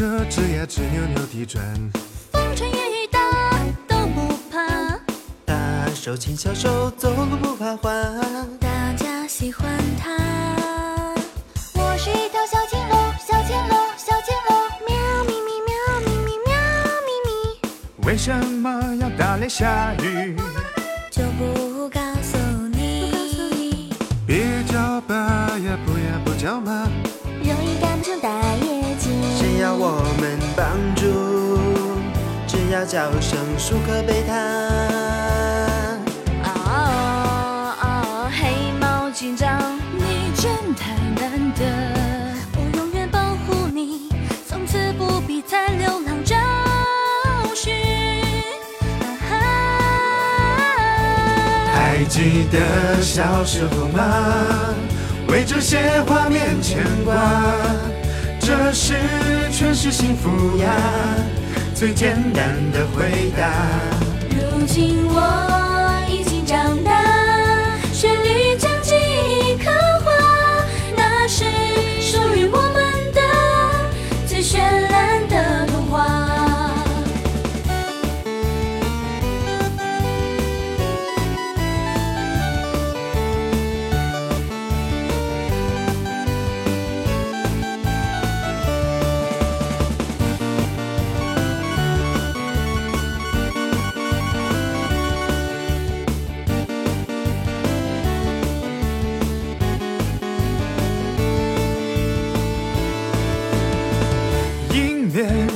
呀，吱扭扭地转。风吹雨打都不怕，大手牵小手，走路不怕滑。大家喜欢它。我是一条小青龙，小青龙，小青龙，喵咪咪，喵咪咪，喵咪咪，为什么要打雷下雨？就不告诉你，别叫爸呀，不呀不叫妈。容易干不成大业要我们帮助？只要叫声舒克贝塔。哦哦，黑猫警长，你真太难得，我永远保护你，从此不必再流浪找寻。啊哈还记得小时候吗？为这些画面牵挂，这是全是幸福呀，最简单的回答。如今我已经长大，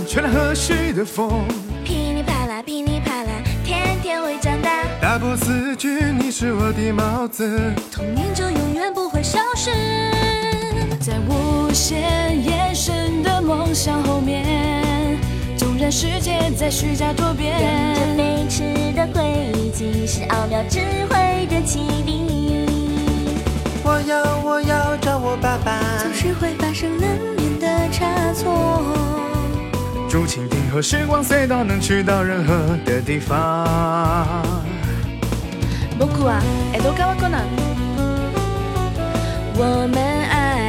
吹来和煦的风，噼里啪啦，噼里啪啦，天天会长大，大波斯君，你是我的帽子。童年就永远不会消失。在无限延伸的梦想后面，纵然世界在虚假多变，跟着飞驰的轨迹是奥妙智慧的启迪。我要我要找我爸爸。总是会发生难免的差错。竹蜻蜓和时光隧道能去到任何的地方。僕は江戸川コナン。我们爱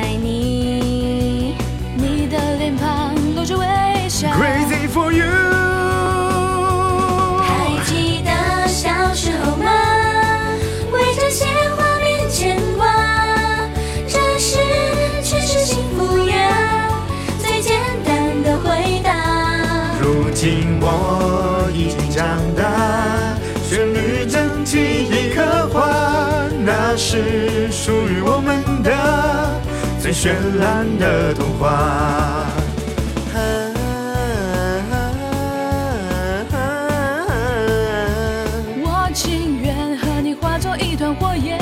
已经长大，旋律将记忆刻画，那是属于我们的最绚烂的童话。我情愿和你化作一团火焰。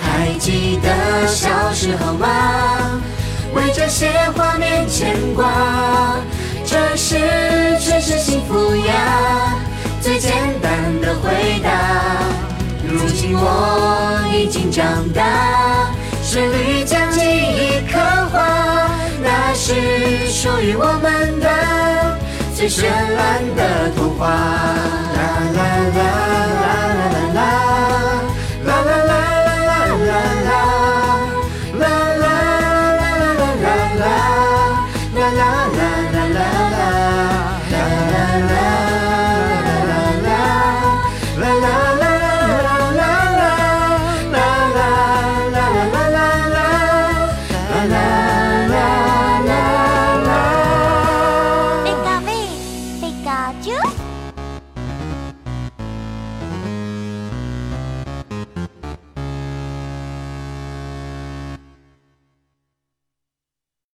还记得小时候吗？些画面牵挂，这是全是幸福呀，最简单的回答。如今我已经长大，旋律将记忆刻画，那是属于我们的最绚烂的童话。啦啦啦啦。